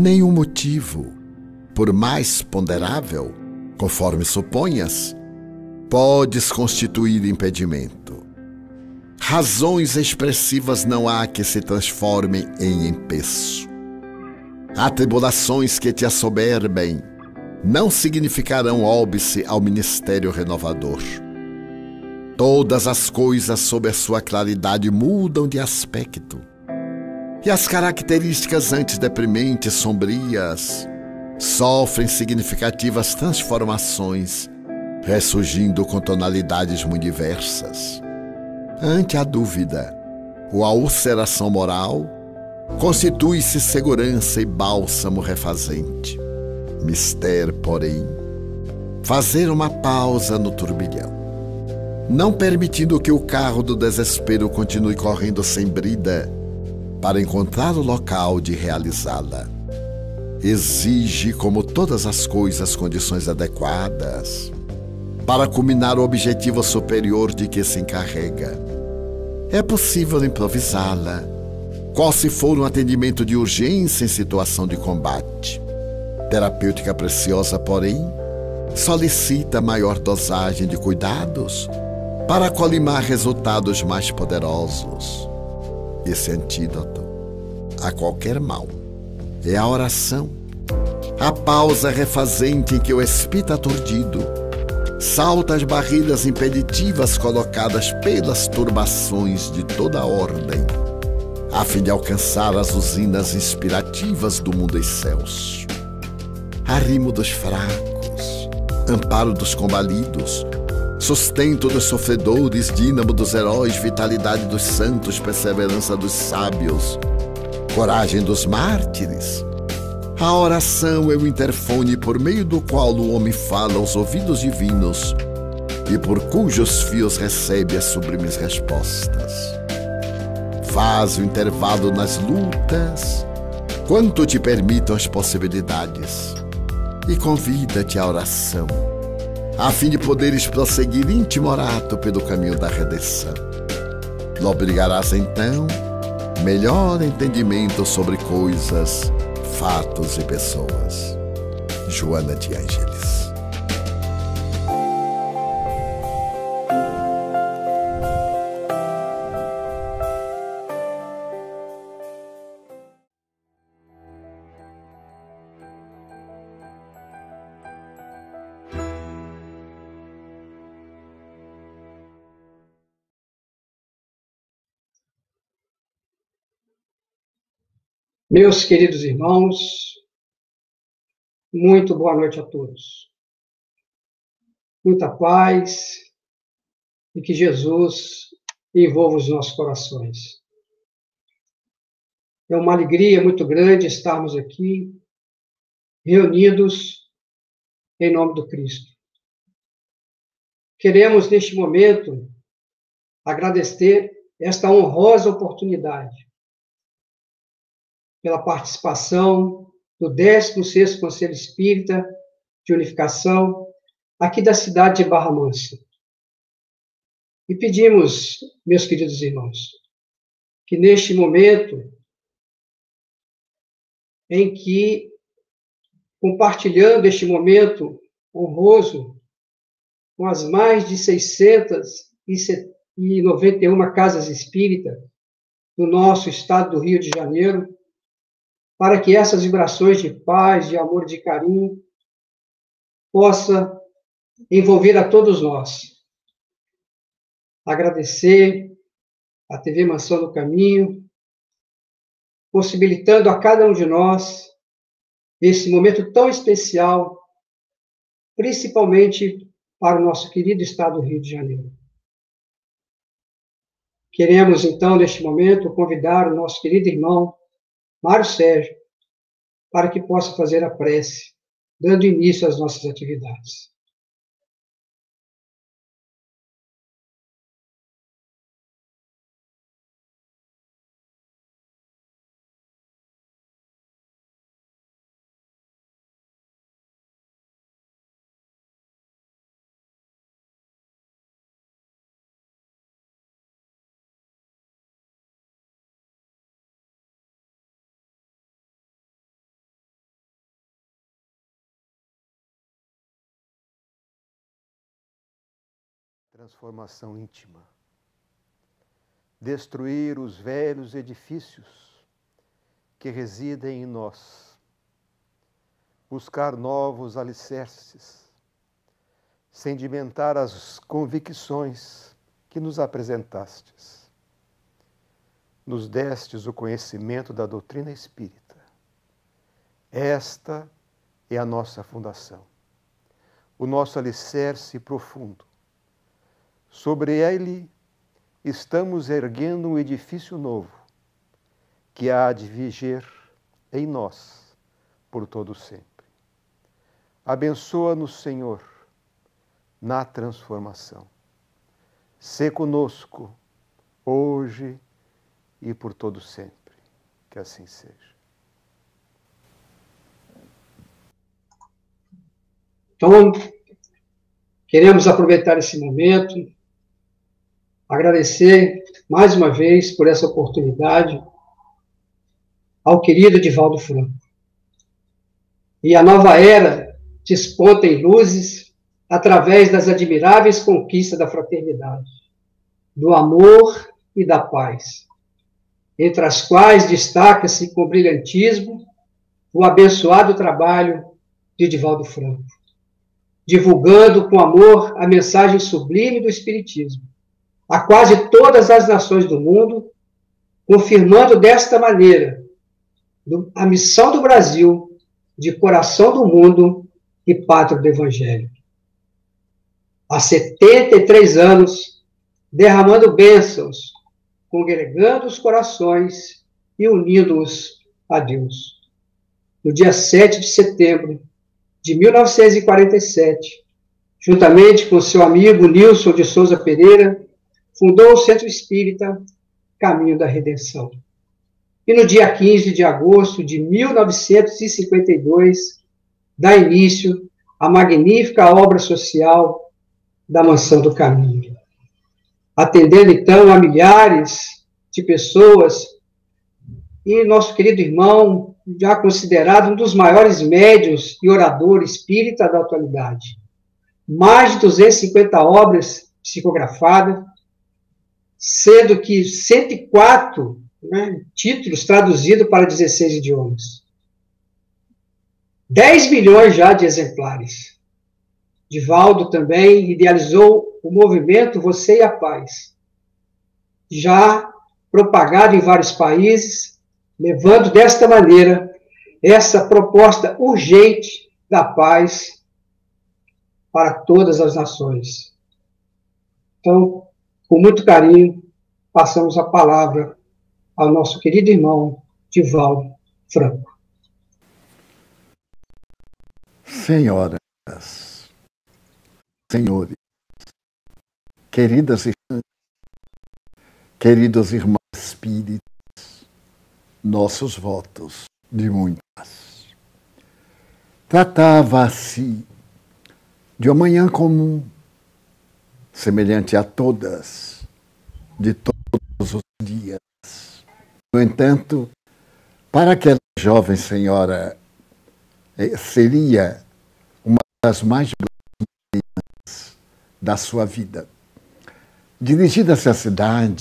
Nenhum motivo, por mais ponderável, conforme suponhas, podes constituir impedimento. Razões expressivas não há que se transformem em empeço. Atribulações que te assoberbem não significarão óbice ao ministério renovador. Todas as coisas sob a sua claridade mudam de aspecto. E as características antes deprimentes, sombrias, sofrem significativas transformações, ressurgindo com tonalidades muito diversas. Ante a dúvida ou a ulceração moral, constitui-se segurança e bálsamo refazente. Mister, porém, fazer uma pausa no turbilhão não permitindo que o carro do desespero continue correndo sem brida para encontrar o local de realizá-la. Exige, como todas as coisas, condições adequadas para culminar o objetivo superior de que se encarrega. É possível improvisá-la, qual se for um atendimento de urgência em situação de combate. Terapêutica preciosa, porém, solicita maior dosagem de cuidados para colimar resultados mais poderosos. Esse antídoto a qualquer mal é a oração, a pausa refazente em que o espírito aturdido salta as barreiras impeditivas colocadas pelas turbações de toda ordem, a fim de alcançar as usinas inspirativas do mundo e céus. Arrimo dos fracos, amparo dos combalidos, sustento dos sofredores, dínamo dos heróis, vitalidade dos santos, perseverança dos sábios, coragem dos mártires. A oração é o interfone por meio do qual o homem fala aos ouvidos divinos e por cujos fios recebe as sublimes respostas. Faz o intervalo nas lutas, quanto te permitam as possibilidades, e convida-te à oração a fim de poderes prosseguir intimorato pelo caminho da redenção. Lobrigarás então melhor entendimento sobre coisas, fatos e pessoas. Joana de Ângeles Meus queridos irmãos, muito boa noite a todos. Muita paz e que Jesus envolva os nossos corações. É uma alegria muito grande estarmos aqui, reunidos em nome do Cristo. Queremos, neste momento, agradecer esta honrosa oportunidade pela participação do 16º Conselho Espírita de Unificação, aqui da cidade de Barra Mansa. E pedimos, meus queridos irmãos, que neste momento em que, compartilhando este momento honroso com as mais de 691 casas espíritas do nosso estado do Rio de Janeiro, para que essas vibrações de paz, de amor, de carinho possa envolver a todos nós. Agradecer a TV Mansão do Caminho, possibilitando a cada um de nós esse momento tão especial, principalmente para o nosso querido estado do Rio de Janeiro. Queremos, então, neste momento, convidar o nosso querido irmão Mário Sérgio, para que possa fazer a prece, dando início às nossas atividades. Transformação íntima. Destruir os velhos edifícios que residem em nós. Buscar novos alicerces. Sedimentar as convicções que nos apresentastes. Nos destes o conhecimento da doutrina espírita. Esta é a nossa fundação, o nosso alicerce profundo Sobre ele estamos erguendo um edifício novo, que há de viger em nós por todo sempre. Abençoa-nos, Senhor, na transformação. Sê conosco, hoje e por todo sempre. Que assim seja. Então, queremos aproveitar esse momento agradecer mais uma vez por essa oportunidade ao querido Divaldo Franco. E a nova era desponta em luzes através das admiráveis conquistas da fraternidade, do amor e da paz, entre as quais destaca-se com brilhantismo o abençoado trabalho de Divaldo Franco, divulgando com amor a mensagem sublime do Espiritismo, a quase todas as nações do mundo, confirmando desta maneira a missão do Brasil de coração do mundo e pátria do Evangelho. Há 73 anos, derramando bênçãos, congregando os corações e unindo-os a Deus. No dia 7 de setembro de 1947, juntamente com seu amigo Nilson de Souza Pereira, fundou o Centro Espírita Caminho da Redenção. E no dia 15 de agosto de 1952, dá início à magnífica obra social da Mansão do Caminho. Atendendo então a milhares de pessoas, e nosso querido irmão, já considerado um dos maiores médios e oradores espírita da atualidade. Mais de 250 obras psicografadas, sendo que 104 né, títulos traduzidos para 16 idiomas. 10 milhões já de exemplares. Divaldo também idealizou o movimento Você e a Paz, já propagado em vários países, levando desta maneira essa proposta urgente da paz para todas as nações. Então, com muito carinho, passamos a palavra ao nosso querido irmão Divaldo Franco. Senhoras, senhores, queridas irmãs, queridos irmãos espíritos, nossos votos de muitas. Tratava-se de uma manhã comum semelhante a todas, de todos os dias. No entanto, para aquela jovem senhora, eh, seria uma das mais belas da sua vida. Dirigida-se à cidade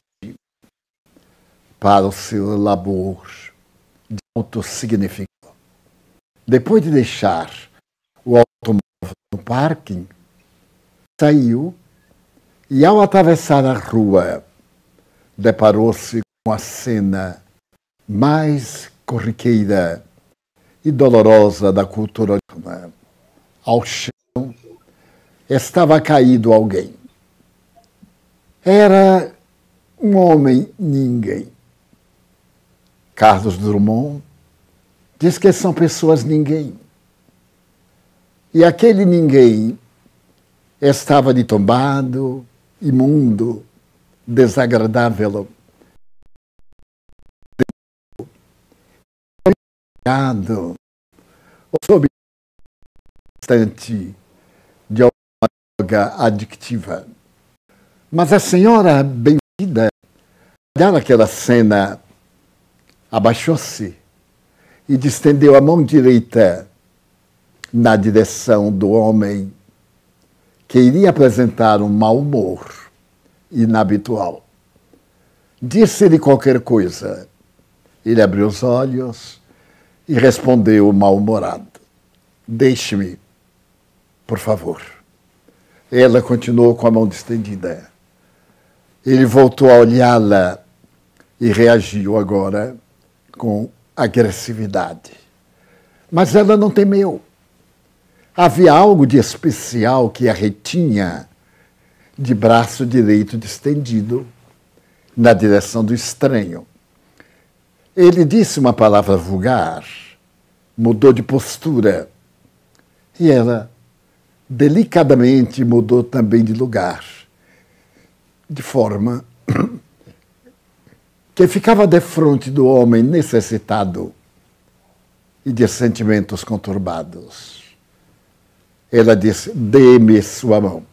para o seu labor de alto significado. Depois de deixar o automóvel no parking, saiu e ao atravessar a rua, deparou-se com a cena mais corriqueira e dolorosa da cultura humana. Ao chão estava caído alguém. Era um homem ninguém. Carlos Drummond diz que são pessoas ninguém. E aquele ninguém estava de tombado, imundo, desagradável. ou sob bastante de uma droga adictiva. Mas a senhora bem-vinda, olhar aquela cena, abaixou-se e distendeu a mão direita na direção do homem que iria apresentar um mau humor inabitual. Disse-lhe qualquer coisa. Ele abriu os olhos e respondeu mal-humorado: Deixe-me, por favor. Ela continuou com a mão estendida. Ele voltou a olhá-la e reagiu agora com agressividade. Mas ela não temeu. Havia algo de especial que a retinha de braço direito distendido na direção do estranho. Ele disse uma palavra vulgar, mudou de postura e ela delicadamente mudou também de lugar, de forma que ficava de frente do homem necessitado e de sentimentos conturbados. Ela disse: Dê-me sua mão.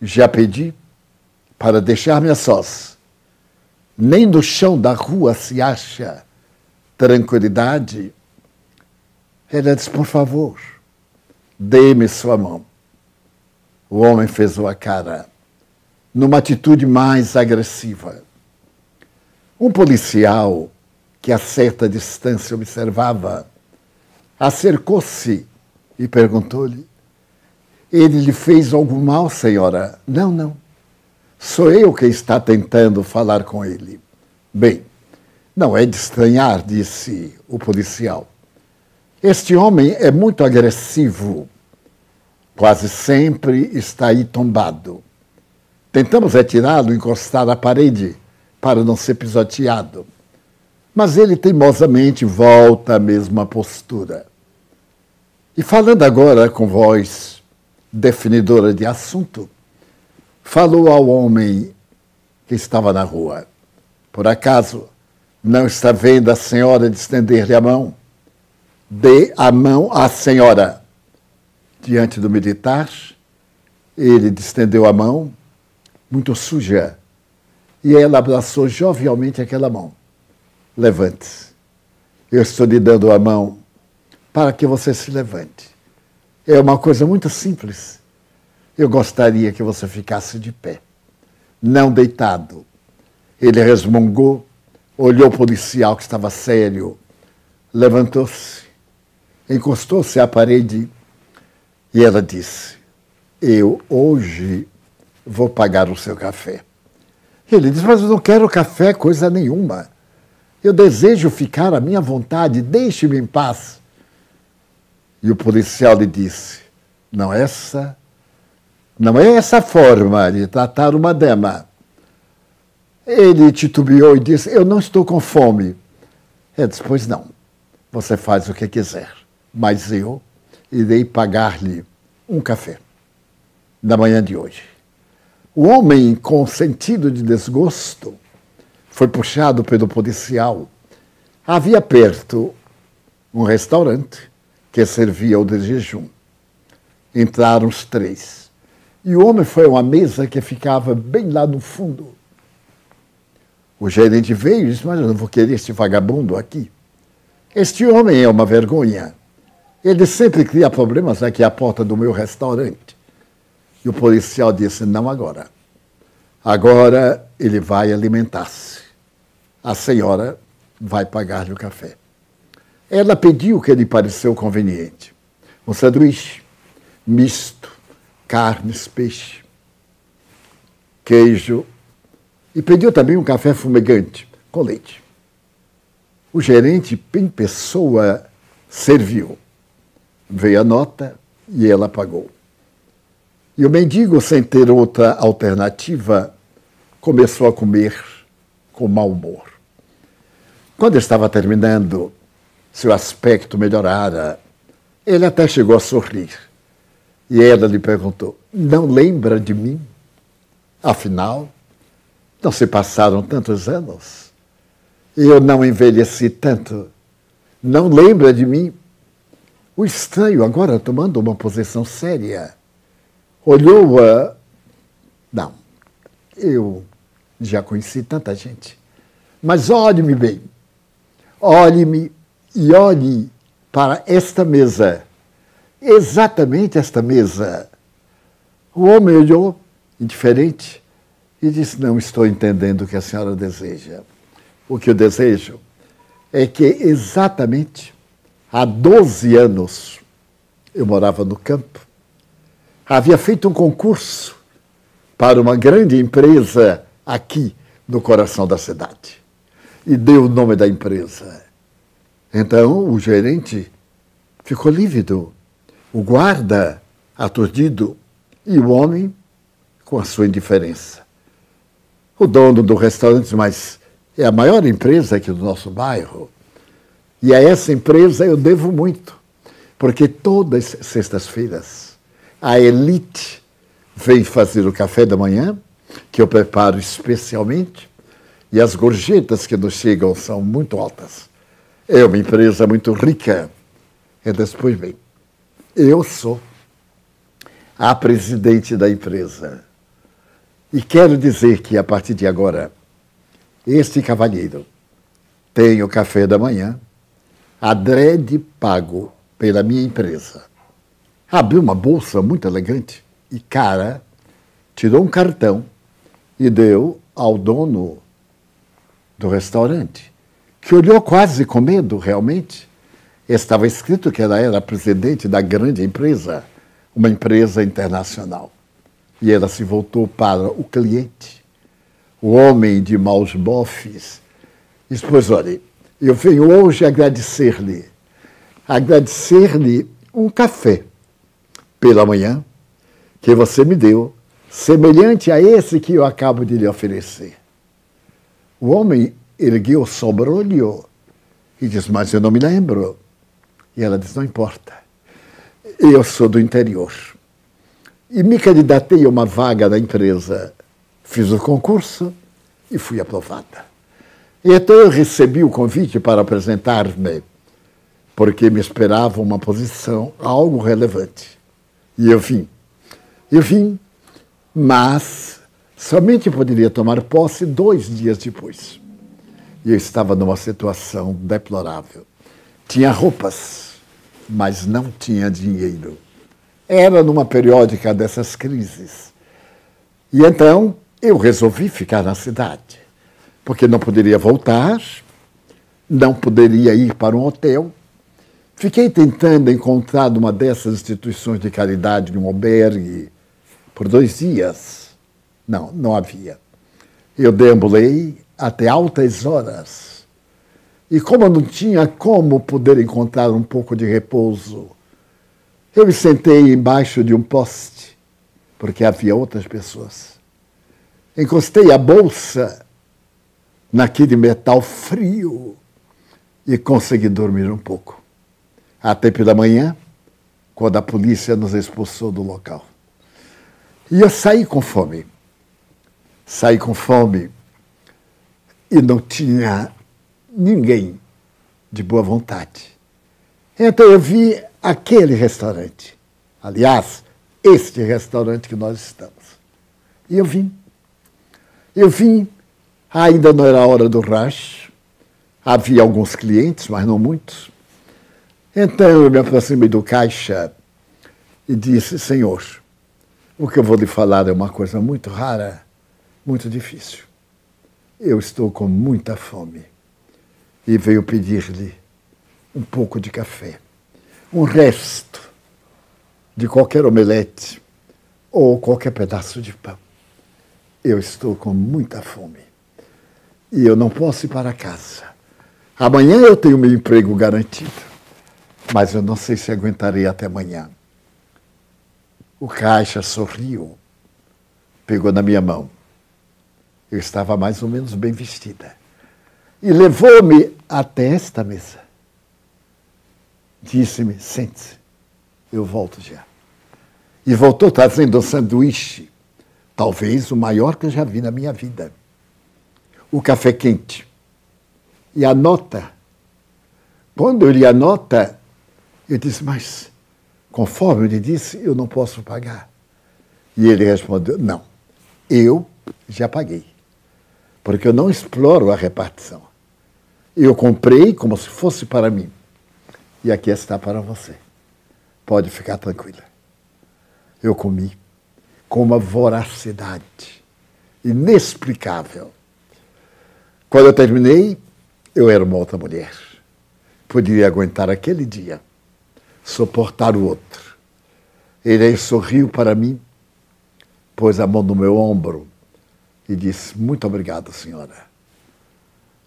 Já pedi para deixar-me a sós. Nem no chão da rua se acha tranquilidade. Ela disse: Por favor Dê-me sua mão. O homem fez a cara, numa atitude mais agressiva. Um policial, que a certa distância observava, acercou-se e perguntou-lhe: Ele lhe fez algum mal, senhora? Não, não. Sou eu que está tentando falar com ele. Bem, não é de estranhar, disse o policial. Este homem é muito agressivo. Quase sempre está aí tombado. Tentamos retirá-lo, encostar à parede, para não ser pisoteado. Mas ele teimosamente volta à mesma postura. E falando agora com voz definidora de assunto, falou ao homem que estava na rua. Por acaso, não está vendo a senhora de estender-lhe a mão? dê a mão à senhora. Diante do militar, ele estendeu a mão, muito suja, e ela abraçou jovialmente aquela mão. Levante-se. Eu estou lhe dando a mão para que você se levante. É uma coisa muito simples. Eu gostaria que você ficasse de pé, não deitado. Ele resmungou, olhou o policial que estava sério, levantou-se encostou-se à parede e ela disse: Eu hoje vou pagar o seu café. Ele disse: Mas eu não quero café, coisa nenhuma. Eu desejo ficar à minha vontade, deixe-me em paz. E o policial lhe disse: Não é essa, não é essa forma de tratar uma dama. Ele titubeou e disse: Eu não estou com fome. Ele disse: Pois não, você faz o que quiser mas eu irei pagar-lhe um café na manhã de hoje. O homem, com sentido de desgosto, foi puxado pelo policial. Havia perto um restaurante que servia o de jejum. Entraram os três. E o homem foi a uma mesa que ficava bem lá no fundo. O gerente veio e disse: Mas eu não vou querer este vagabundo aqui. Este homem é uma vergonha. Ele sempre cria problemas aqui à porta do meu restaurante. E o policial disse: não agora. Agora ele vai alimentar-se. A senhora vai pagar-lhe o café. Ela pediu o que lhe pareceu conveniente: um sanduíche misto, carnes, peixe, queijo e pediu também um café fumegante com leite. O gerente, em pessoa, serviu. Veio a nota e ela pagou. E o mendigo, sem ter outra alternativa, começou a comer com mau humor. Quando estava terminando, seu aspecto melhorara. Ele até chegou a sorrir. E ela lhe perguntou: Não lembra de mim? Afinal, não se passaram tantos anos. Eu não envelheci tanto. Não lembra de mim? O estranho, agora tomando uma posição séria, olhou a. Não, eu já conheci tanta gente. Mas olhe-me bem. Olhe-me e olhe para esta mesa. Exatamente esta mesa. O homem olhou, indiferente, e disse: Não estou entendendo o que a senhora deseja. O que eu desejo é que exatamente há 12 anos eu morava no campo, havia feito um concurso para uma grande empresa aqui no coração da cidade e deu o nome da empresa. Então o gerente ficou lívido, o guarda aturdido e o homem com a sua indiferença. O dono do restaurante, mas é a maior empresa aqui do nosso bairro. E a essa empresa eu devo muito, porque todas as sextas-feiras a elite vem fazer o café da manhã, que eu preparo especialmente, e as gorjetas que nos chegam são muito altas. É uma empresa muito rica. E depois vem. Eu sou a presidente da empresa. E quero dizer que, a partir de agora, este cavalheiro tem o café da manhã, adrede pago pela minha empresa. Abriu uma bolsa muito elegante e cara, tirou um cartão e deu ao dono do restaurante, que olhou quase com medo, realmente. Estava escrito que ela era presidente da grande empresa uma empresa internacional. E ela se voltou para o cliente, o homem de maus bofes. Disse: Pois olha, eu venho hoje agradecer-lhe, agradecer-lhe um café pela manhã que você me deu, semelhante a esse que eu acabo de lhe oferecer. O homem ergueu o sobrolho e disse: Mas eu não me lembro. E ela disse: Não importa. Eu sou do interior. E me candidatei a uma vaga na empresa. Fiz o concurso e fui aprovada. E então eu recebi o convite para apresentar-me, porque me esperava uma posição, algo relevante. E eu vim. Eu vim, mas somente poderia tomar posse dois dias depois. E eu estava numa situação deplorável. Tinha roupas mas não tinha dinheiro. Era numa periódica dessas crises. E então eu resolvi ficar na cidade, porque não poderia voltar, não poderia ir para um hotel. Fiquei tentando encontrar uma dessas instituições de caridade, um albergue, por dois dias. Não, não havia. Eu deambulei até altas horas e como eu não tinha como poder encontrar um pouco de repouso, eu me sentei embaixo de um poste, porque havia outras pessoas. Encostei a bolsa naquele metal frio e consegui dormir um pouco. Até pela manhã, quando a polícia nos expulsou do local. E eu saí com fome. Saí com fome e não tinha ninguém de boa vontade. Então eu vi aquele restaurante. Aliás, este restaurante que nós estamos. E eu vim. Eu vim, ainda não era a hora do rush, havia alguns clientes, mas não muitos. Então eu me aproximei do caixa e disse: Senhor, o que eu vou lhe falar é uma coisa muito rara, muito difícil. Eu estou com muita fome e veio pedir-lhe um pouco de café, um resto de qualquer omelete ou qualquer pedaço de pão. Eu estou com muita fome e eu não posso ir para casa. Amanhã eu tenho meu emprego garantido, mas eu não sei se aguentarei até amanhã. O caixa sorriu, pegou na minha mão. Eu estava mais ou menos bem vestida e levou-me até esta mesa. Disse-me: sente-se, eu volto já. E voltou trazendo um sanduíche, talvez o maior que eu já vi na minha vida. O café quente. E a nota. Quando eu li a nota, eu disse: Mas, conforme ele disse, eu não posso pagar. E ele respondeu: Não, eu já paguei. Porque eu não exploro a repartição. Eu comprei como se fosse para mim. E aqui está para você. Pode ficar tranquila. Eu comi com uma voracidade inexplicável. Quando eu terminei, eu era uma outra mulher. Poderia aguentar aquele dia, suportar o outro. Ele aí sorriu para mim, pôs a mão no meu ombro e disse: Muito obrigado, senhora.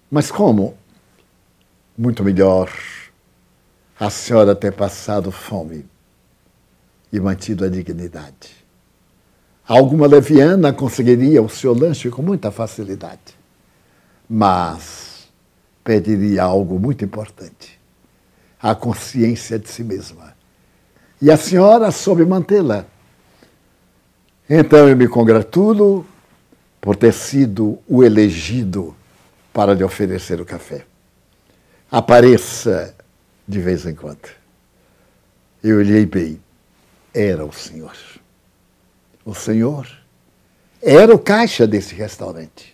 Mas como? Muito melhor a senhora ter passado fome e mantido a dignidade. Alguma leviana conseguiria o seu lanche com muita facilidade, mas perderia algo muito importante: a consciência de si mesma. E a senhora soube mantê-la. Então eu me congratulo por ter sido o elegido para lhe oferecer o café. Apareça de vez em quando. Eu olhei bem. Era o senhor. O senhor era o caixa desse restaurante.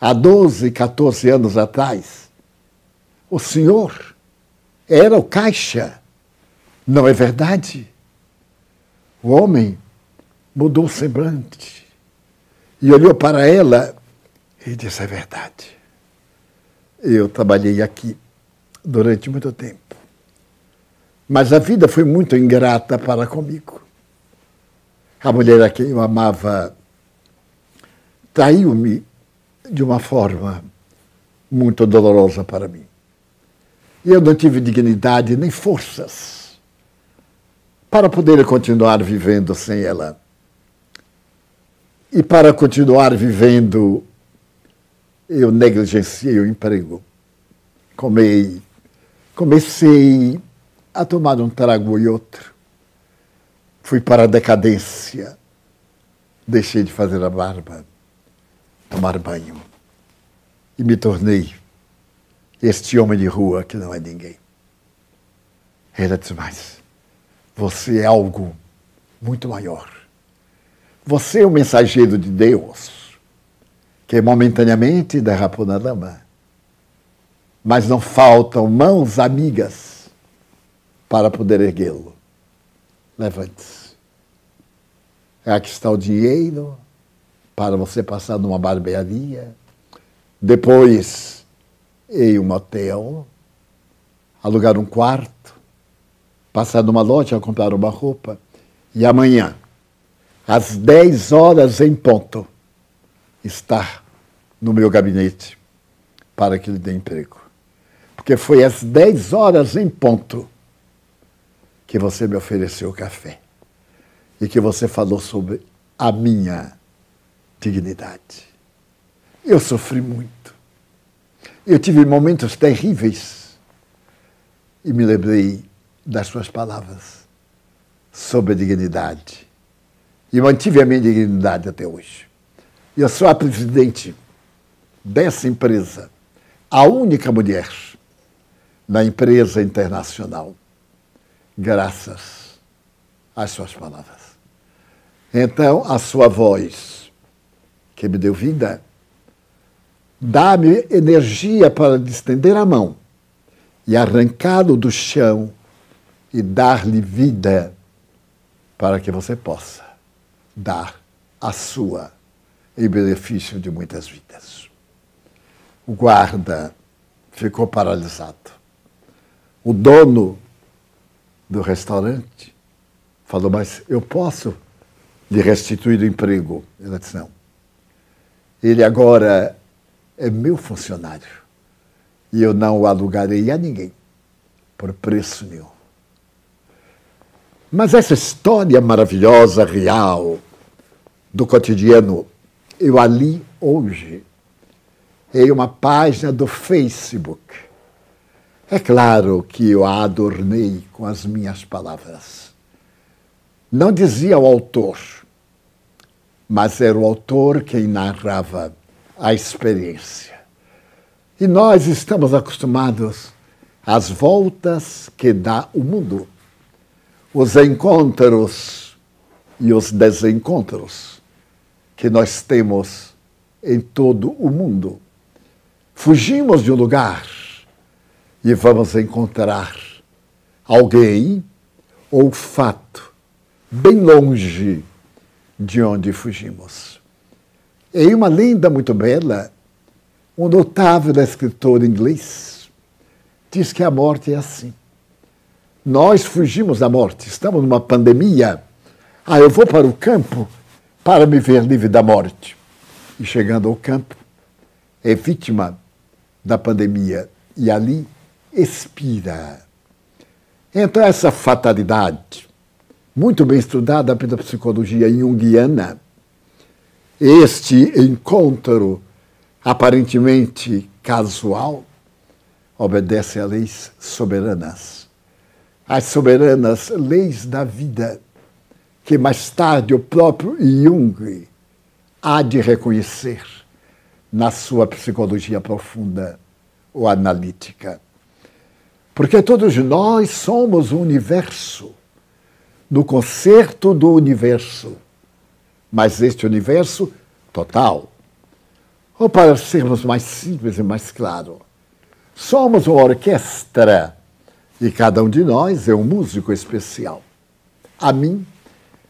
Há 12, 14 anos atrás, o senhor era o caixa. Não é verdade? O homem mudou o semblante e olhou para ela e disse: É verdade. Eu trabalhei aqui durante muito tempo. Mas a vida foi muito ingrata para comigo. A mulher a quem eu amava traiu-me de uma forma muito dolorosa para mim. E eu não tive dignidade nem forças para poder continuar vivendo sem ela. E para continuar vivendo, eu negligenciei o emprego. Comei comecei a tomar um trago e outro. Fui para a decadência. Deixei de fazer a barba, tomar banho. E me tornei este homem de rua que não é ninguém. Era demais. Você é algo muito maior. Você é o mensageiro de Deus, que momentaneamente derrapou na lama mas não faltam mãos amigas para poder erguê-lo. Levante-se. Aqui está o dinheiro para você passar numa barbearia, depois em um hotel, alugar um quarto, passar numa loja a comprar uma roupa e amanhã, às 10 horas em ponto, estar no meu gabinete para que lhe dê emprego porque foi às 10 horas em ponto que você me ofereceu o café e que você falou sobre a minha dignidade. Eu sofri muito. Eu tive momentos terríveis e me lembrei das suas palavras sobre a dignidade. E mantive a minha dignidade até hoje. Eu sou a presidente dessa empresa, a única mulher na empresa internacional, graças às suas palavras. Então, a sua voz, que me deu vida, dá-me energia para estender a mão e arrancá-lo do chão e dar-lhe vida para que você possa dar a sua em benefício de muitas vidas. O guarda ficou paralisado. O dono do restaurante falou: Mas eu posso lhe restituir o emprego? Ela disse: Não. Ele agora é meu funcionário e eu não o alugarei a ninguém por preço nenhum. Mas essa história maravilhosa, real, do cotidiano, eu ali hoje, em uma página do Facebook é claro que eu a adornei com as minhas palavras. Não dizia o autor, mas era o autor quem narrava a experiência. E nós estamos acostumados às voltas que dá o mundo, os encontros e os desencontros que nós temos em todo o mundo. Fugimos de um lugar e vamos encontrar alguém ou fato bem longe de onde fugimos. Em uma lenda muito bela, um notável escritor inglês diz que a morte é assim. Nós fugimos da morte, estamos numa pandemia. Ah, eu vou para o campo para me ver livre da morte. E chegando ao campo, é vítima da pandemia e ali expira. Então, essa fatalidade, muito bem estudada pela psicologia junguiana, este encontro aparentemente casual obedece a leis soberanas. As soberanas leis da vida, que mais tarde o próprio Jung há de reconhecer na sua psicologia profunda ou analítica. Porque todos nós somos o universo, no concerto do universo, mas este universo total. Ou para sermos mais simples e mais claro, somos uma orquestra e cada um de nós é um músico especial. A mim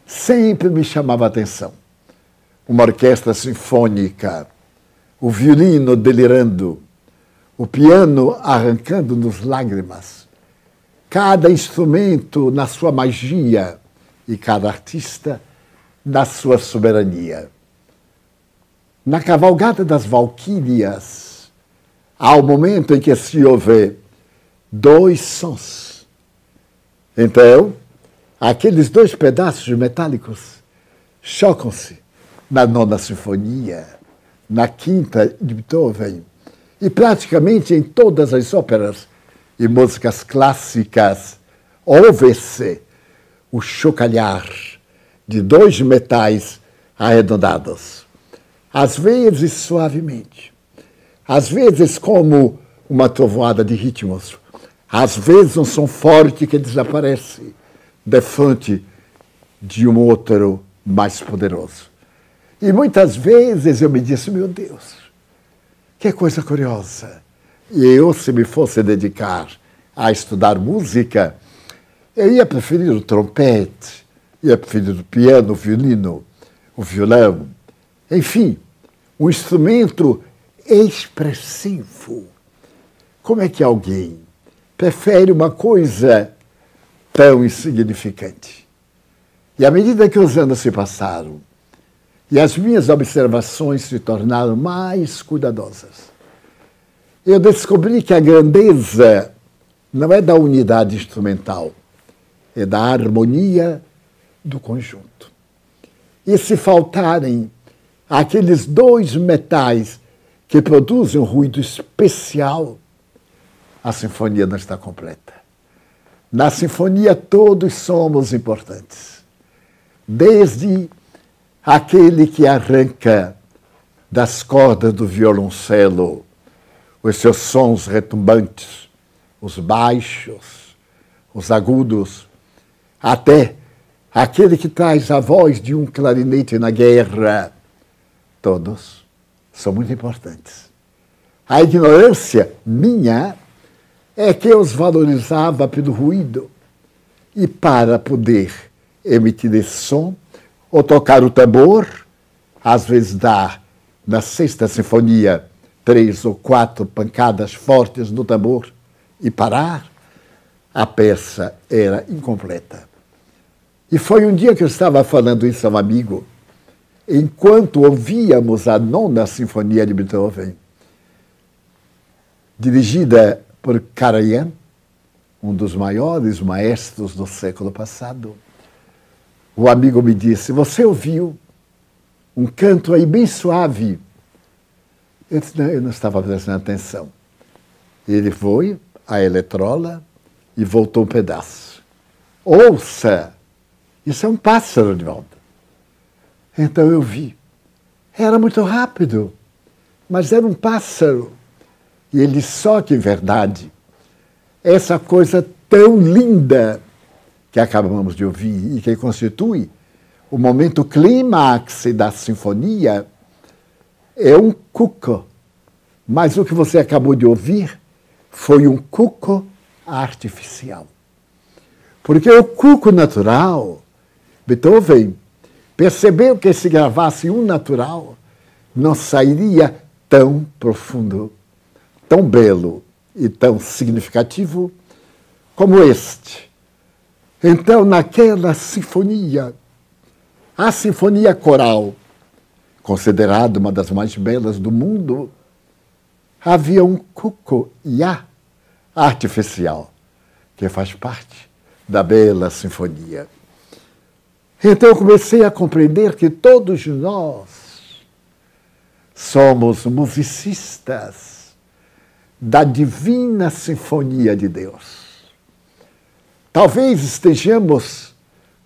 sempre me chamava a atenção uma orquestra sinfônica, o violino delirando, o piano arrancando-nos lágrimas, cada instrumento na sua magia e cada artista na sua soberania. Na cavalgada das Valquírias, há o momento em que se ouve dois sons. Então, aqueles dois pedaços metálicos chocam-se na nona sinfonia, na quinta de Beethoven, e praticamente em todas as óperas e músicas clássicas, ouve-se o chocalhar de dois metais arredondados, às vezes suavemente, às vezes como uma trovoada de ritmos, às vezes um som forte que desaparece defante de um outro mais poderoso. E muitas vezes eu me disse, meu Deus, que coisa curiosa. E eu, se me fosse dedicar a estudar música, eu ia preferir o trompete, ia preferir o piano, o violino, o violão, enfim, um instrumento expressivo. Como é que alguém prefere uma coisa tão insignificante? E à medida que os anos se passaram, e as minhas observações se tornaram mais cuidadosas. Eu descobri que a grandeza não é da unidade instrumental, é da harmonia do conjunto. E se faltarem aqueles dois metais que produzem um ruído especial, a sinfonia não está completa. Na sinfonia todos somos importantes. Desde aquele que arranca das cordas do violoncelo os seus sons retumbantes, os baixos, os agudos, até aquele que traz a voz de um clarinete na guerra. Todos são muito importantes. A ignorância minha é que os valorizava pelo ruído. E para poder emitir esse som, ou tocar o tambor, às vezes dá na sexta sinfonia três ou quatro pancadas fortes no tambor e parar, a peça era incompleta. E foi um dia que eu estava falando isso a um amigo, enquanto ouvíamos a nona sinfonia de Beethoven, dirigida por Karajan, um dos maiores maestros do século passado o amigo me disse: Você ouviu um canto aí bem suave? Eu disse: Não, eu não estava prestando atenção. Ele foi à eletrola e voltou um pedaço. Ouça! Isso é um pássaro de volta. Então eu vi. Era muito rápido, mas era um pássaro. E ele só que, em verdade, essa coisa tão linda que acabamos de ouvir e que constitui o momento clímax da sinfonia, é um cuco. Mas o que você acabou de ouvir foi um cuco artificial. Porque o cuco natural, Beethoven percebeu que se gravasse um natural, não sairia tão profundo, tão belo e tão significativo como este. Então, naquela sinfonia, a sinfonia coral, considerada uma das mais belas do mundo, havia um cucuiá artificial, que faz parte da bela sinfonia. Então eu comecei a compreender que todos nós somos musicistas da divina sinfonia de Deus. Talvez estejamos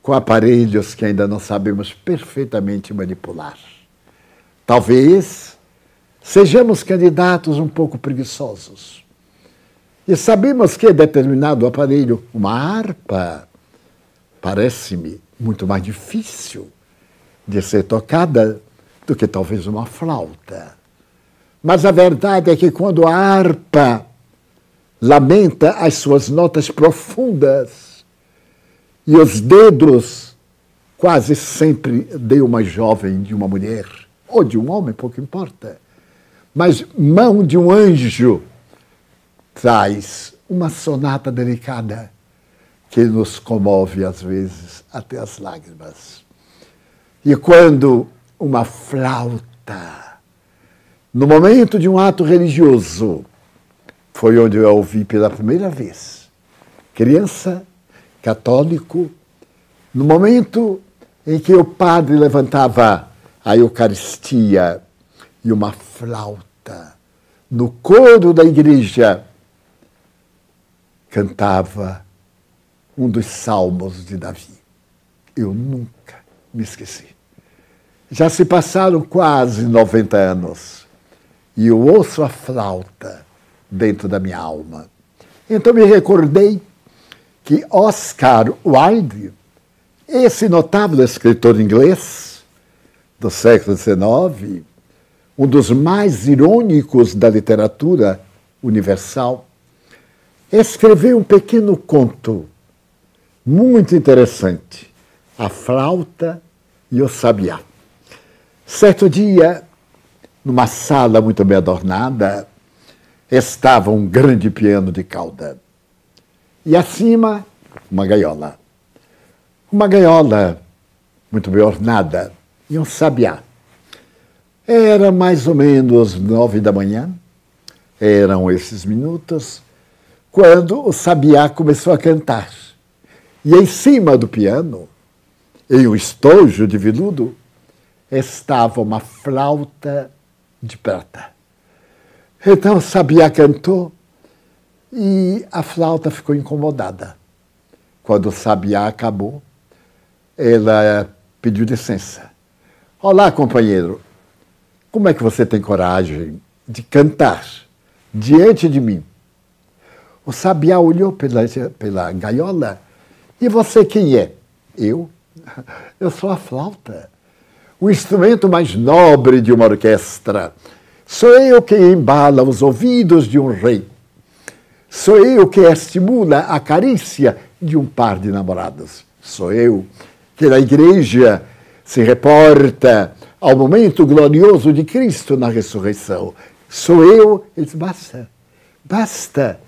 com aparelhos que ainda não sabemos perfeitamente manipular. Talvez sejamos candidatos um pouco preguiçosos. E sabemos que determinado aparelho, uma harpa, parece-me muito mais difícil de ser tocada do que talvez uma flauta. Mas a verdade é que quando a harpa lamenta as suas notas profundas e os dedos quase sempre de uma jovem, de uma mulher, ou de um homem, pouco importa, mas mão de um anjo traz uma sonata delicada que nos comove às vezes até as lágrimas. E quando uma flauta, no momento de um ato religioso, foi onde eu ouvi pela primeira vez, criança, católico, no momento em que o padre levantava a Eucaristia e uma flauta no coro da igreja cantava um dos salmos de Davi. Eu nunca me esqueci. Já se passaram quase 90 anos e eu ouço a flauta dentro da minha alma. Então me recordei que Oscar Wilde, esse notável escritor inglês do século XIX, um dos mais irônicos da literatura universal, escreveu um pequeno conto muito interessante, A Flauta e o Sabiá. Certo dia, numa sala muito bem adornada, estava um grande piano de cauda. E acima, uma gaiola. Uma gaiola muito bem ornada e um sabiá. Era mais ou menos nove da manhã, eram esses minutos, quando o sabiá começou a cantar. E em cima do piano, em um estojo de veludo, estava uma flauta de prata. Então sabiá cantou e a flauta ficou incomodada. Quando o sabiá acabou, ela pediu licença. Olá, companheiro, como é que você tem coragem de cantar diante de mim? O sabiá olhou pela, pela gaiola e você quem é? Eu? Eu sou a flauta, o instrumento mais nobre de uma orquestra. Sou eu que embala os ouvidos de um rei. Sou eu que estimula a carícia de um par de namorados. Sou eu que na igreja se reporta ao momento glorioso de Cristo na ressurreição. Sou eu. Ele diz, basta, basta.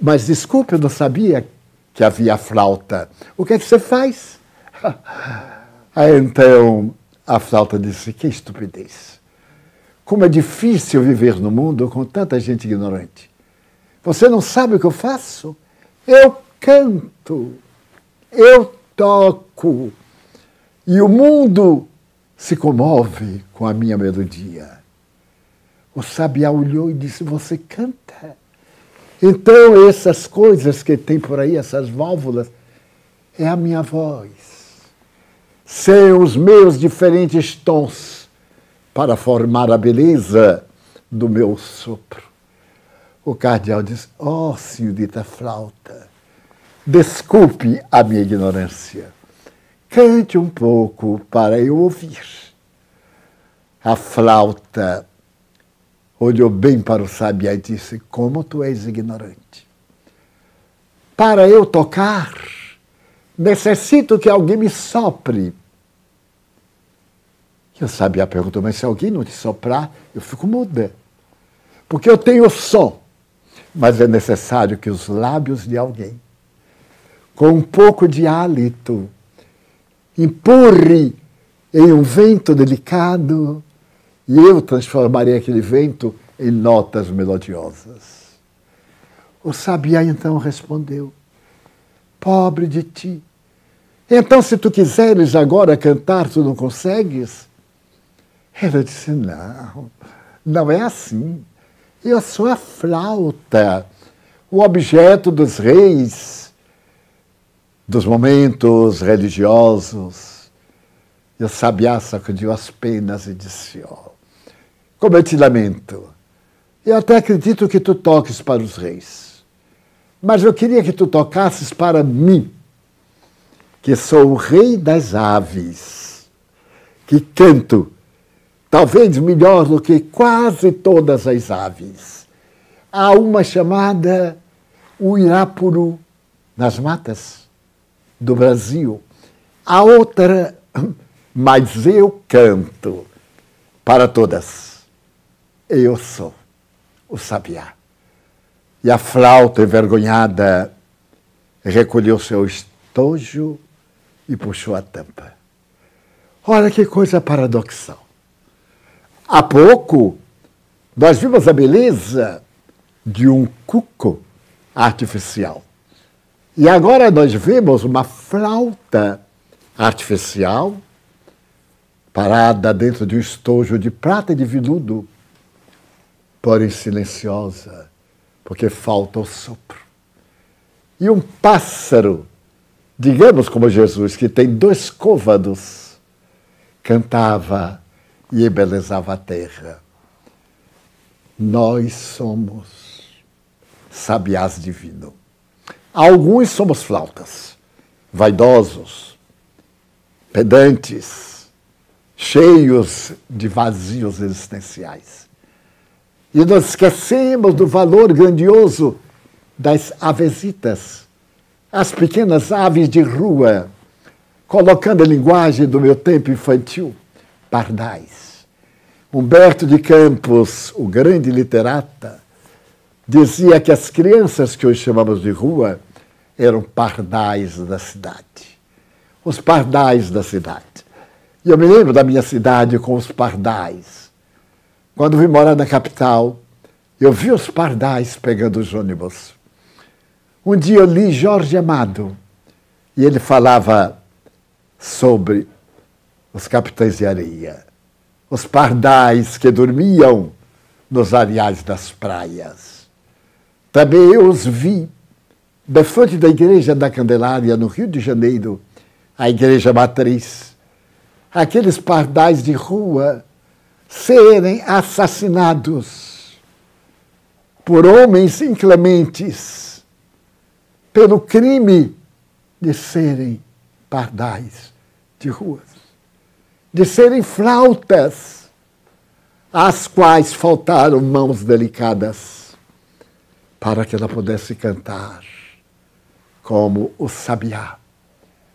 Mas desculpe, eu não sabia que havia flauta. O que é que você faz? Aí então a flauta disse: que estupidez. Como é difícil viver no mundo com tanta gente ignorante. Você não sabe o que eu faço? Eu canto, eu toco. E o mundo se comove com a minha melodia. O sabiá olhou e disse: Você canta? Então, essas coisas que tem por aí, essas válvulas, é a minha voz. São os meus diferentes tons para formar a beleza do meu sopro. O cardeal diz: Oh, senhorita flauta, desculpe a minha ignorância. Cante um pouco para eu ouvir. A flauta olhou bem para o sabiá e disse: Como tu és ignorante. Para eu tocar, necessito que alguém me sopre Eu sabia, perguntou, mas se alguém não te soprar, eu fico muda. Porque eu tenho som, mas é necessário que os lábios de alguém, com um pouco de hálito, empurre em um vento delicado e eu transformarei aquele vento em notas melodiosas. O sabiá então respondeu: Pobre de ti. Então, se tu quiseres agora cantar, tu não consegues? Ela disse: Não, não é assim. Eu sou a flauta, o objeto dos reis, dos momentos religiosos. E o sabiá sacudiu as penas e disse: oh, Como eu te lamento. Eu até acredito que tu toques para os reis. Mas eu queria que tu tocasses para mim, que sou o rei das aves, que canto, talvez melhor do que quase todas as aves. Há uma chamada o Irapuru, nas matas do Brasil. A outra, mas eu canto para todas. Eu sou o sabiá. E a flauta envergonhada recolheu seu estojo e puxou a tampa. Olha que coisa paradoxal. Há pouco, nós vimos a beleza de um cuco artificial. E agora nós vemos uma flauta artificial parada dentro de um estojo de prata e de veludo, porém silenciosa, porque falta o sopro. E um pássaro, digamos como Jesus, que tem dois côvados, cantava e embelezava a terra. Nós somos sabiás divinos. Alguns somos flautas, vaidosos, pedantes, cheios de vazios existenciais. E nós esquecemos do valor grandioso das avesitas, as pequenas aves de rua, colocando a linguagem do meu tempo infantil, pardais. Humberto de Campos, o grande literata, dizia que as crianças que hoje chamamos de rua eram pardais da cidade. Os pardais da cidade. E eu me lembro da minha cidade com os pardais. Quando vim morar na capital, eu vi os pardais pegando os ônibus. Um dia eu li Jorge Amado e ele falava sobre os capitães de areia, os pardais que dormiam nos areais das praias. Também eu os vi da frente da Igreja da Candelária, no Rio de Janeiro, a Igreja Matriz, aqueles pardais de rua serem assassinados por homens inclementes, pelo crime de serem pardais de ruas, de serem flautas, às quais faltaram mãos delicadas para que ela pudesse cantar como o sabiá,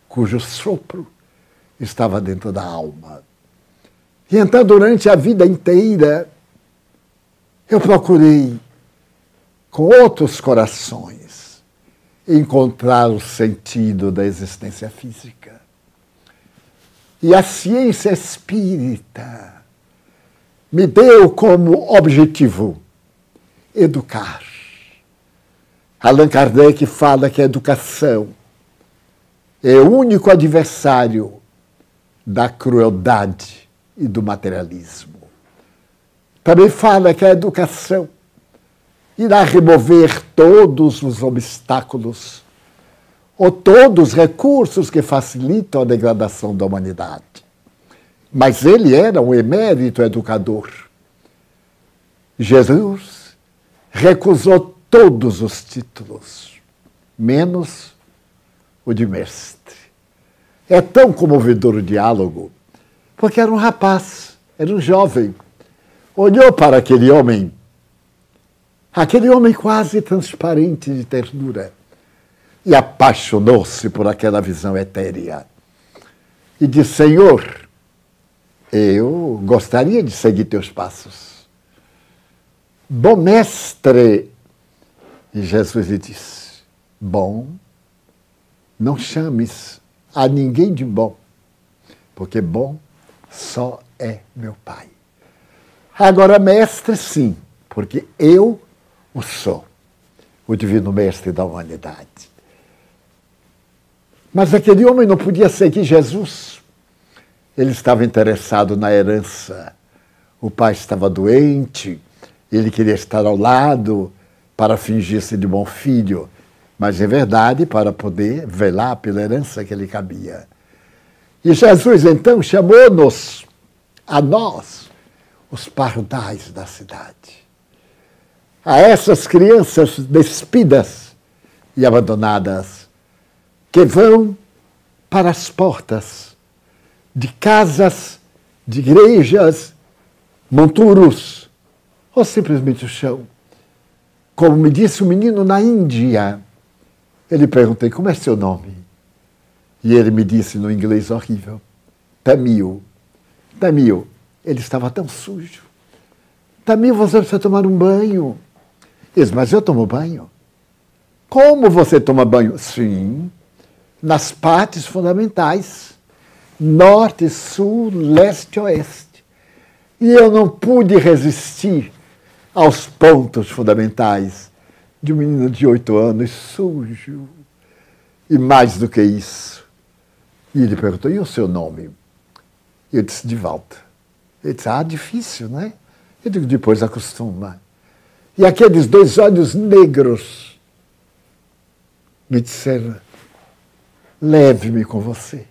cujo sopro estava dentro da alma. E então, durante a vida inteira, eu procurei, com outros corações, encontrar o sentido da existência física. E a ciência espírita me deu como objetivo educar Allan Kardec fala que a educação é o único adversário da crueldade e do materialismo. Também fala que a educação irá remover todos os obstáculos ou todos os recursos que facilitam a degradação da humanidade. Mas ele era um emérito educador. Jesus recusou todos os títulos, menos o de mestre. É tão comovedor o diálogo, porque era um rapaz, era um jovem. Olhou para aquele homem, aquele homem quase transparente de ternura, e apaixonou-se por aquela visão etérea. E disse: Senhor, Eu gostaria de seguir teus passos. Bom mestre. E Jesus lhe disse: Bom, não chames a ninguém de bom, porque bom só é meu Pai. Agora, mestre, sim, porque eu o sou, o divino mestre da humanidade. Mas aquele homem não podia seguir Jesus. Ele estava interessado na herança. O pai estava doente, ele queria estar ao lado para fingir-se de bom filho, mas em verdade para poder velar pela herança que lhe cabia. E Jesus então chamou-nos, a nós, os pardais da cidade. A essas crianças despidas e abandonadas que vão para as portas de casas, de igrejas, monturos, ou simplesmente o chão. Como me disse um menino na Índia, ele perguntei como é seu nome. E ele me disse no inglês horrível, Tamil. Tamil, ele estava tão sujo. Tamil, você precisa tomar um banho. Disse, mas eu tomo banho. Como você toma banho? Sim, nas partes fundamentais, norte, sul, leste, oeste. E eu não pude resistir aos pontos fundamentais de um menino de oito anos, sujo. E mais do que isso. E ele perguntou: e o seu nome? Eu disse: de volta. Ele disse: ah, difícil, né? Eu digo: depois acostuma. E aqueles dois olhos negros me disseram: leve-me com você.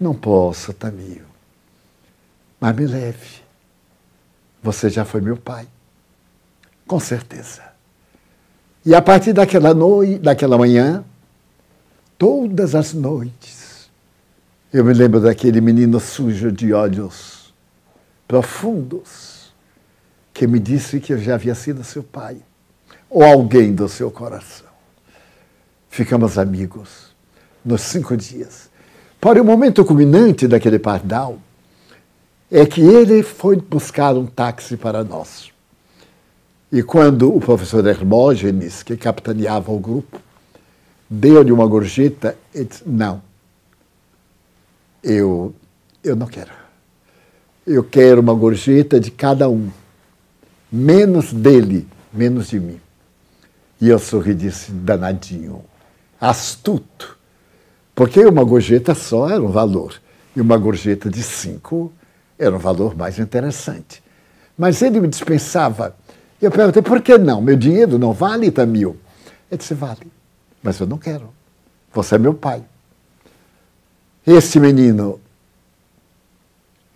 Não posso, Tamio, mas me leve. Você já foi meu pai, com certeza. E a partir daquela noite, daquela manhã, todas as noites, eu me lembro daquele menino sujo de olhos profundos que me disse que eu já havia sido seu pai ou alguém do seu coração. Ficamos amigos nos cinco dias. Para o momento culminante daquele pardal, é que ele foi buscar um táxi para nós. E quando o professor Hermógenes, que capitaneava o grupo, deu-lhe uma gorjeta, ele disse, não, eu, eu não quero. Eu quero uma gorjeta de cada um, menos dele, menos de mim. E eu sorri e disse, danadinho, astuto, porque uma gorjeta só era um valor, e uma gorjeta de cinco era um valor mais interessante. Mas ele me dispensava. Eu perguntei, por que não? Meu dinheiro não vale, Tamil? Ele disse, vale, mas eu não quero. Você é meu pai. Este menino,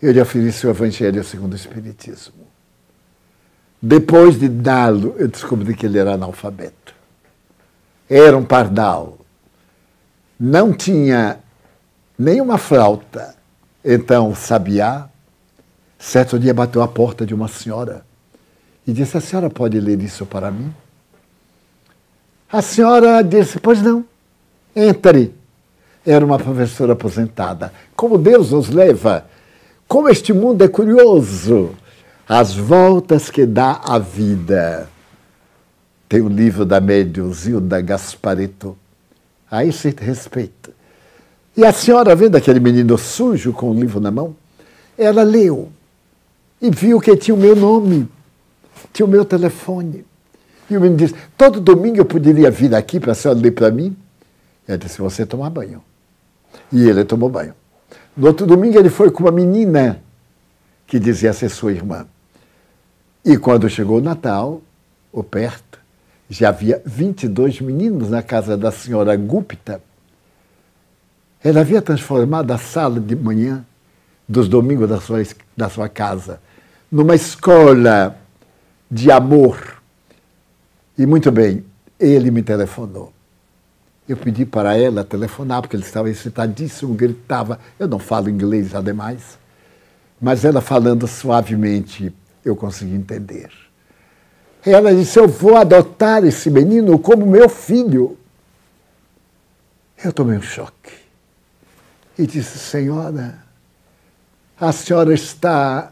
eu lhe ofereci o Evangelho segundo o Espiritismo. Depois de dá-lo, eu descobri que ele era analfabeto. Era um pardal não tinha nenhuma flauta. Então sabiá, certo dia, bateu à porta de uma senhora e disse: A senhora pode ler isso para mim? A senhora disse: Pois não, entre. Era uma professora aposentada. Como Deus nos leva, como este mundo é curioso, as voltas que dá a vida. Tem o um livro da médium Zilda Gaspareto, a esse respeito. E a senhora, vendo aquele menino sujo com o livro na mão, ela leu e viu que tinha o meu nome, tinha o meu telefone. E o menino disse: Todo domingo eu poderia vir aqui para a senhora ler para mim? Ela disse: Você tomar banho. E ele tomou banho. No outro domingo ele foi com uma menina que dizia ser sua irmã. E quando chegou o Natal, ou perto, já havia 22 meninos na casa da senhora Gupta. Ela havia transformado a sala de manhã dos domingos da sua, da sua casa numa escola de amor. E muito bem, ele me telefonou. Eu pedi para ela telefonar, porque ele estava excitadíssimo, gritava. Eu não falo inglês, ademais. Mas ela falando suavemente, eu consegui entender. Ela disse: Eu vou adotar esse menino como meu filho. Eu tomei um choque. E disse: Senhora, A senhora está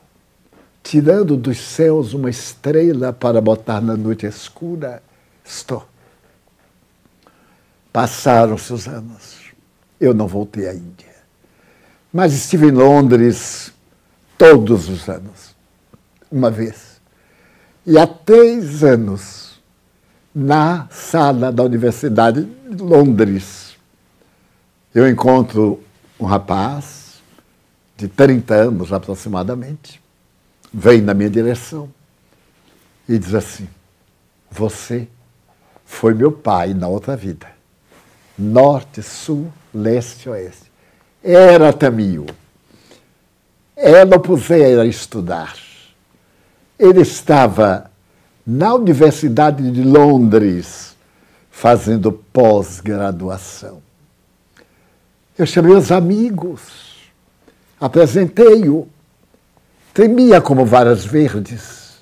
tirando dos céus uma estrela para botar na noite escura? Estou. Passaram-se os anos. Eu não voltei à Índia. Mas estive em Londres todos os anos. Uma vez. E há três anos, na sala da Universidade de Londres, eu encontro um rapaz de 30 anos aproximadamente, vem na minha direção e diz assim: Você foi meu pai na outra vida. Norte, sul, leste, oeste. Era Tamil. Ela o pusera a estudar. Ele estava na Universidade de Londres fazendo pós-graduação. Eu chamei os amigos, apresentei-o, tremia como varas verdes.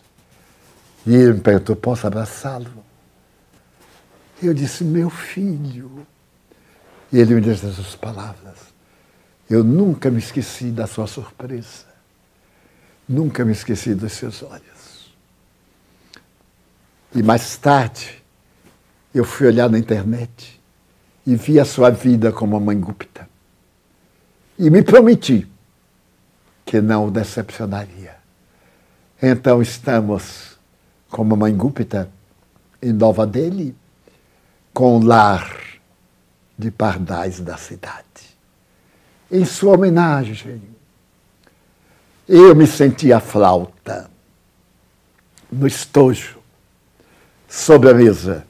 E ele me perguntou: posso abraçá-lo? Eu disse: meu filho. E ele me disse essas palavras: eu nunca me esqueci da sua surpresa, nunca me esqueci dos seus olhos. E mais tarde, eu fui olhar na internet e vi a sua vida como a mãe Gupta. E me prometi que não o decepcionaria. Então estamos como a mãe Gupta em Nova Delhi, com o lar de pardais da cidade. Em sua homenagem, eu me senti a flauta no estojo, sobre a mesa.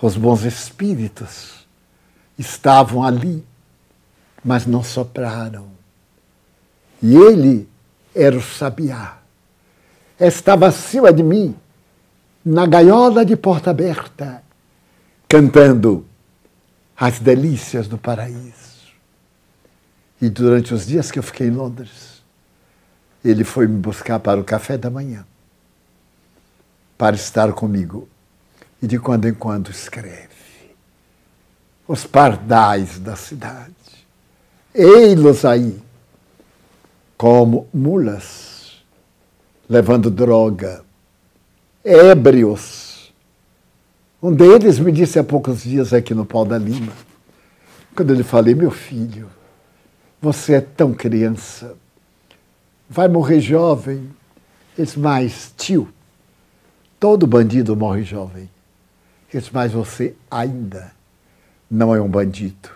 Os bons espíritos estavam ali, mas não sopraram. E ele era o sabiá. Estava acima de mim, na gaiola de porta aberta, cantando as delícias do paraíso. E durante os dias que eu fiquei em Londres, ele foi me buscar para o café da manhã, para estar comigo. E de quando em quando escreve. Os pardais da cidade. Ei-los aí, como mulas, levando droga, ébrios. Um deles me disse há poucos dias aqui no Pau da Lima, quando eu lhe falei, meu filho, você é tão criança. Vai morrer jovem. Eles mais, tio, todo bandido morre jovem. Eles mais, você ainda não é um bandido.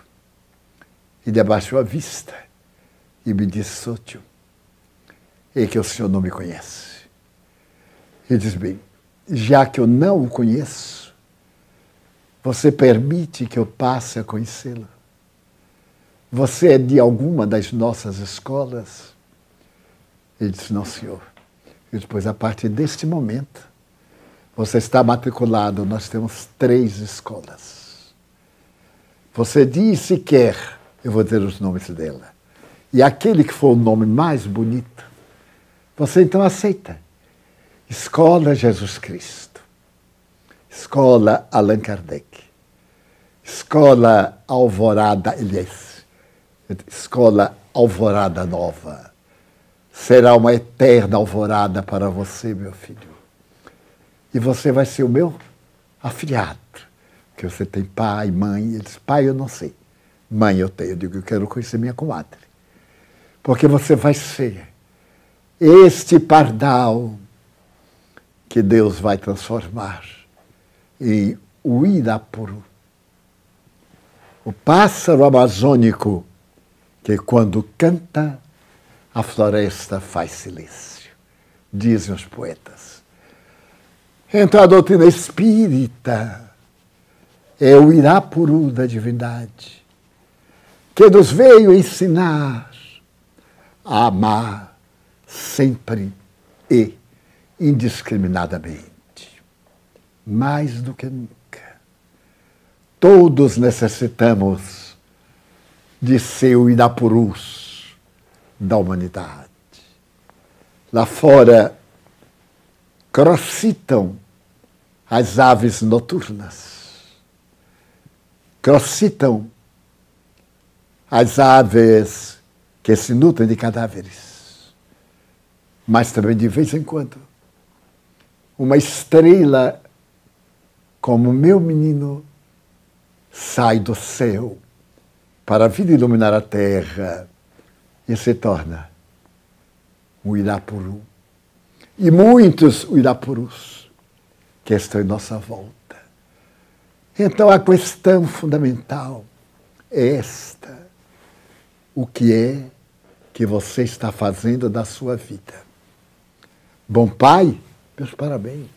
Ele abaixou a vista e me disse, Sótio, é que o senhor não me conhece. Ele diz, bem, já que eu não o conheço, você permite que eu passe a conhecê-lo? Você é de alguma das nossas escolas? Ele disse: Não, senhor. E depois, a partir deste momento, você está matriculado. Nós temos três escolas. Você diz se quer, eu vou dizer os nomes dela. E aquele que for o nome mais bonito, você então aceita. Escola Jesus Cristo. Escola Allan Kardec. Escola Alvorada Elias escola Alvorada Nova. Será uma eterna alvorada para você, meu filho. E você vai ser o meu afilhado. Porque você tem pai, mãe. Eles, pai, eu não sei. Mãe, eu tenho. Eu digo, eu quero conhecer minha comadre. Porque você vai ser este pardal que Deus vai transformar em Uirapuru. O pássaro amazônico que quando canta, a floresta faz silêncio, dizem os poetas. Então a doutrina espírita é o Irapuru da divindade, que nos veio ensinar a amar sempre e indiscriminadamente, mais do que nunca. Todos necessitamos de seu Irapurus da humanidade. Lá fora crocitam as aves noturnas, crocitam as aves que se nutrem de cadáveres. Mas também, de vez em quando, uma estrela como meu menino sai do céu para vir iluminar a terra e se torna um Irapuru. E muitos Irapurus que estão em nossa volta. Então a questão fundamental é esta: o que é que você está fazendo da sua vida? Bom pai? Meus parabéns.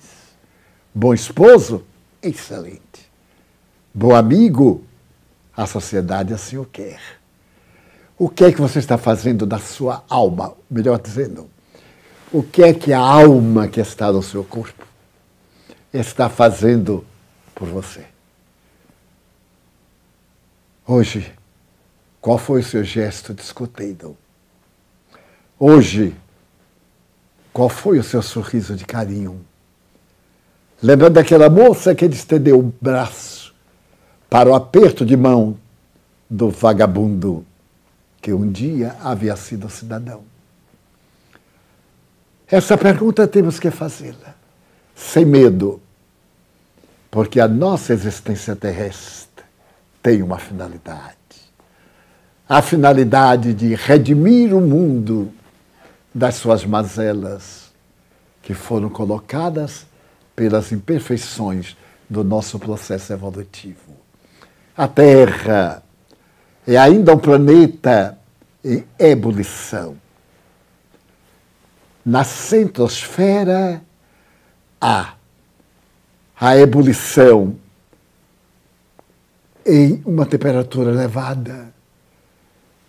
Bom esposo? Excelente. Bom amigo? A sociedade assim o quer. O que é que você está fazendo da sua alma? Melhor dizendo, o que é que a alma que está no seu corpo está fazendo por você? Hoje, qual foi o seu gesto discutido? Hoje, qual foi o seu sorriso de carinho? Lembrando daquela moça que estendeu o braço para o aperto de mão do vagabundo que um dia havia sido cidadão. Essa pergunta temos que fazê-la sem medo, porque a nossa existência terrestre tem uma finalidade. A finalidade de redimir o mundo das suas mazelas que foram colocadas pelas imperfeições do nosso processo evolutivo. A Terra é ainda um planeta em ebulição. Na centrosfera há a ebulição em uma temperatura elevada,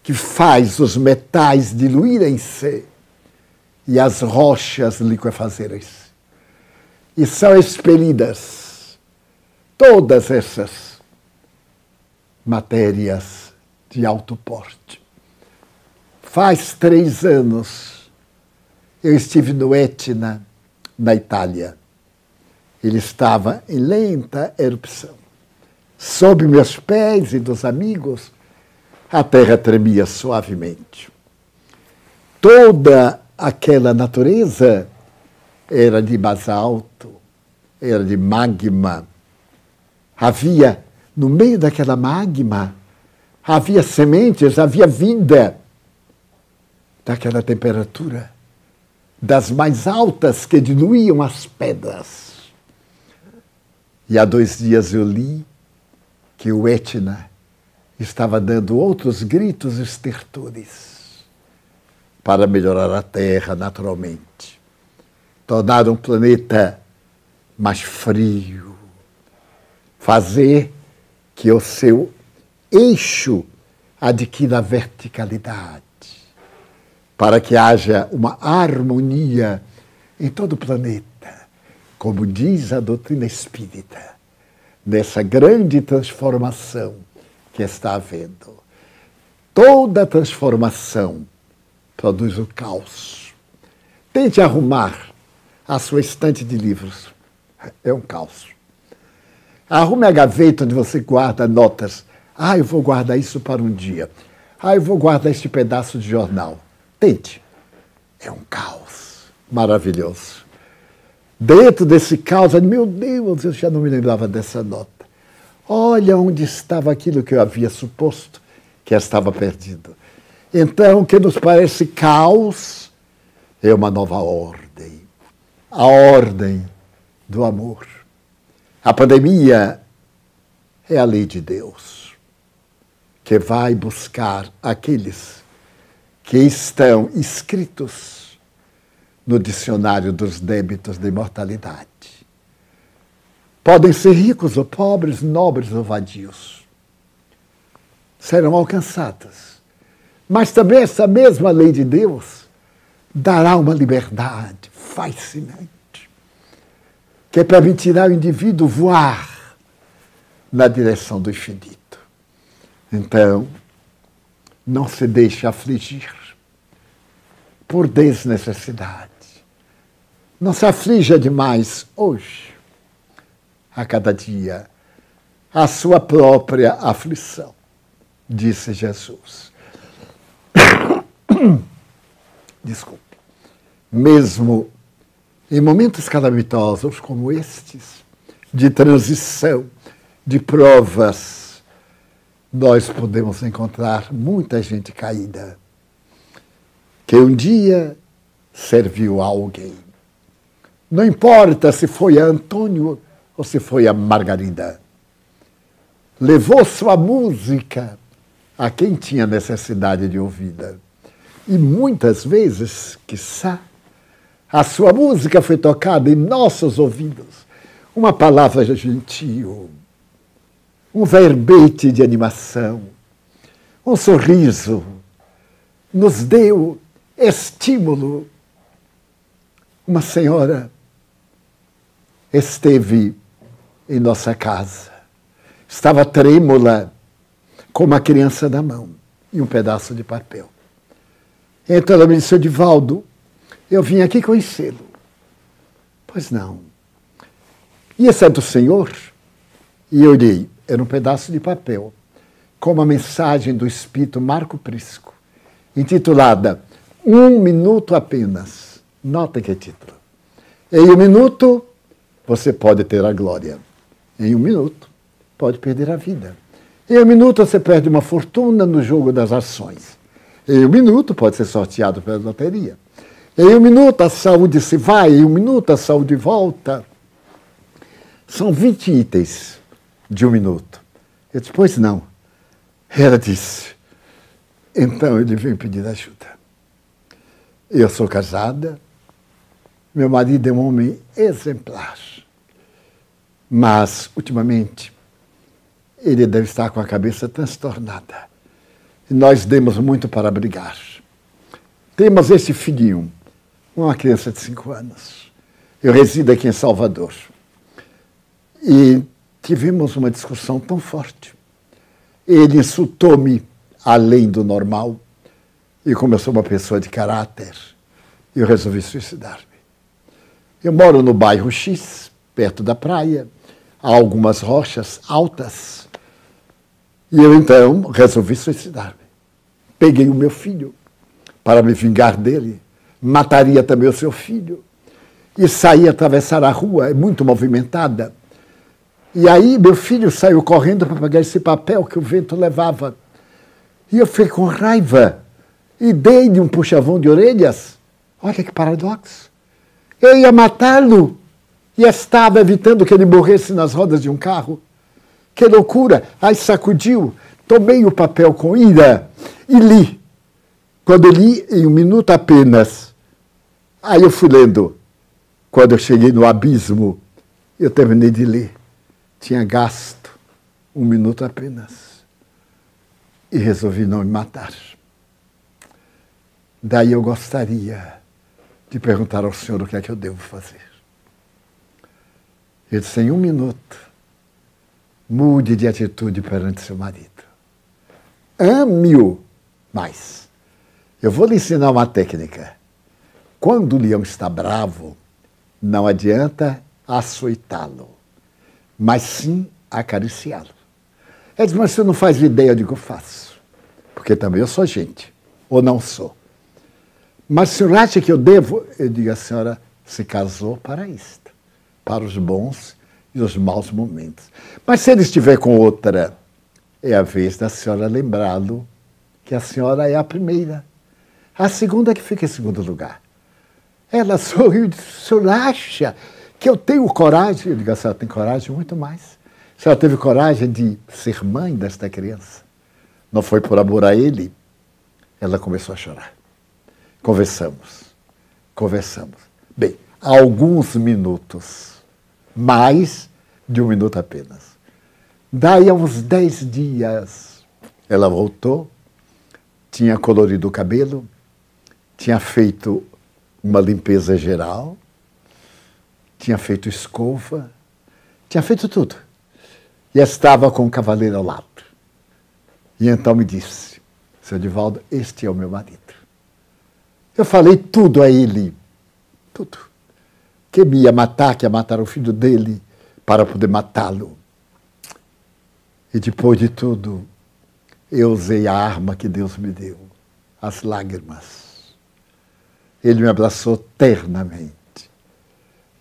que faz os metais diluírem-se e as rochas liquefazerem-se. E são expelidas todas essas matérias de alto porte. Faz três anos eu estive no Etna, na Itália. Ele estava em lenta erupção sob meus pés e dos amigos, a terra tremia suavemente. Toda aquela natureza era de basalto, era de magma. Havia, no meio daquela magma, havia sementes, havia vida daquela temperatura, das mais altas que diluíam as pedras. E há dois dias eu li que o Etna estava dando outros gritos estertores para melhorar a Terra naturalmente. Tornar um planeta mais frio, fazer que o seu eixo adquira verticalidade, para que haja uma harmonia em todo o planeta, como diz a doutrina espírita dessa grande transformação que está havendo. Toda transformação produz o caos. Tente arrumar a sua estante de livros. É um caos. Arrume a gaveta onde você guarda notas. Ah, eu vou guardar isso para um dia. Ah, eu vou guardar este pedaço de jornal. Tente. É um caos maravilhoso. Dentro desse caos, meu Deus, eu já não me lembrava dessa nota. Olha onde estava aquilo que eu havia suposto que estava perdido. Então, o que nos parece caos é uma nova ordem a ordem do amor. A pandemia é a lei de Deus, que vai buscar aqueles que estão escritos no dicionário dos débitos de imortalidade. Podem ser ricos ou pobres, nobres ou vadios. Serão alcançadas. Mas também essa mesma lei de Deus dará uma liberdade fascinante, que permitirá ao indivíduo voar na direção do infinito. Então, não se deixe afligir por desnecessidade. Não se aflija demais hoje, a cada dia, a sua própria aflição, disse Jesus. desculpe, mesmo em momentos calamitosos como estes, de transição, de provas, nós podemos encontrar muita gente caída que um dia serviu a alguém. Não importa se foi a Antônio ou se foi a Margarida. Levou sua música a quem tinha necessidade de ouvida. E muitas vezes, quiçá, a sua música foi tocada em nossos ouvidos. Uma palavra gentil, um verbete de animação, um sorriso, nos deu estímulo. Uma senhora esteve em nossa casa, estava trêmula, com uma criança na mão e um pedaço de papel. Então ela me disse, Divaldo, eu vim aqui conhecê-lo. Pois não. E é do Senhor? E eu li, era um pedaço de papel, com uma mensagem do Espírito Marco Prisco, intitulada Um Minuto Apenas. Nota que é título. Em um minuto, você pode ter a glória. Em um minuto, pode perder a vida. Em um minuto, você perde uma fortuna no jogo das ações. Em um minuto, pode ser sorteado pela loteria. Em um minuto a saúde se vai, em um minuto a saúde volta. São 20 itens de um minuto. Eu disse, pois não. Ela disse, então ele veio pedir ajuda. Eu sou casada, meu marido é um homem exemplar. Mas, ultimamente, ele deve estar com a cabeça transtornada. E nós demos muito para brigar. Temos esse filhinho uma criança de cinco anos. Eu resido aqui em Salvador. E tivemos uma discussão tão forte. Ele insultou-me além do normal. E como eu sou uma pessoa de caráter, eu resolvi suicidar-me. Eu moro no bairro X, perto da praia. Há algumas rochas altas. E eu então resolvi suicidar-me. Peguei o meu filho para me vingar dele mataria também o seu filho. E saí atravessar a rua, é muito movimentada. E aí meu filho saiu correndo para pegar esse papel que o vento levava. E eu fiquei com raiva e dei-lhe um puxavão de orelhas. Olha que paradoxo. Eu ia matá-lo e estava evitando que ele morresse nas rodas de um carro. Que loucura! Aí sacudiu, tomei o papel com ira e li. Quando li, em um minuto apenas, Aí eu fui lendo. Quando eu cheguei no abismo, eu terminei de ler. Tinha gasto um minuto apenas. E resolvi não me matar. Daí eu gostaria de perguntar ao senhor o que é que eu devo fazer. Ele disse: em um minuto, mude de atitude perante seu marido. Ame-o mais. Eu vou lhe ensinar uma técnica. Quando o leão está bravo, não adianta açoitá-lo, mas sim acariciá-lo. Ele diz, mas você não faz ideia eu faço, porque também eu sou gente, ou não sou. Mas o senhor acha que eu devo? Eu digo, a senhora se casou para isto, para os bons e os maus momentos. Mas se ele estiver com outra, é a vez da senhora lembrá-lo que a senhora é a primeira. A segunda que fica em segundo lugar. Ela sorriu e disse: o acha que eu tenho coragem? Eu digo: a senhora tem coragem muito mais. A senhora teve coragem de ser mãe desta criança. Não foi por amor a ele. Ela começou a chorar. Conversamos. Conversamos. Bem, alguns minutos. Mais de um minuto apenas. Daí a uns dez dias, ela voltou, tinha colorido o cabelo, tinha feito uma limpeza geral, tinha feito escova, tinha feito tudo. E estava com o cavaleiro ao lado. E então me disse, seu Divaldo, este é o meu marido. Eu falei tudo a ele, tudo. Que me ia matar, que ia matar o filho dele para poder matá-lo. E depois de tudo, eu usei a arma que Deus me deu, as lágrimas. Ele me abraçou ternamente.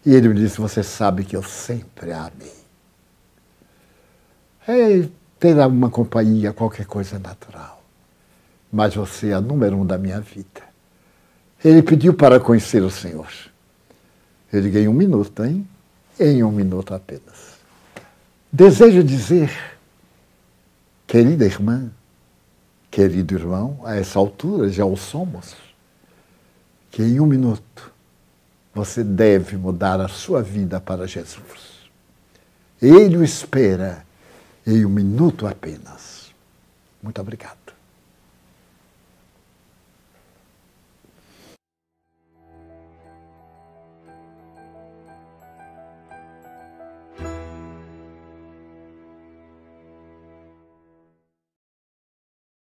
E ele me disse: Você sabe que eu sempre a amei. É, ter uma companhia, qualquer coisa natural. Mas você é a número um da minha vida. Ele pediu para conhecer o Senhor. Eu liguei em um minuto, hein? Em um minuto apenas. Desejo dizer, querida irmã, querido irmão, a essa altura já o somos, que em um minuto você deve mudar a sua vida para Jesus. Ele o espera em um minuto apenas. Muito obrigado.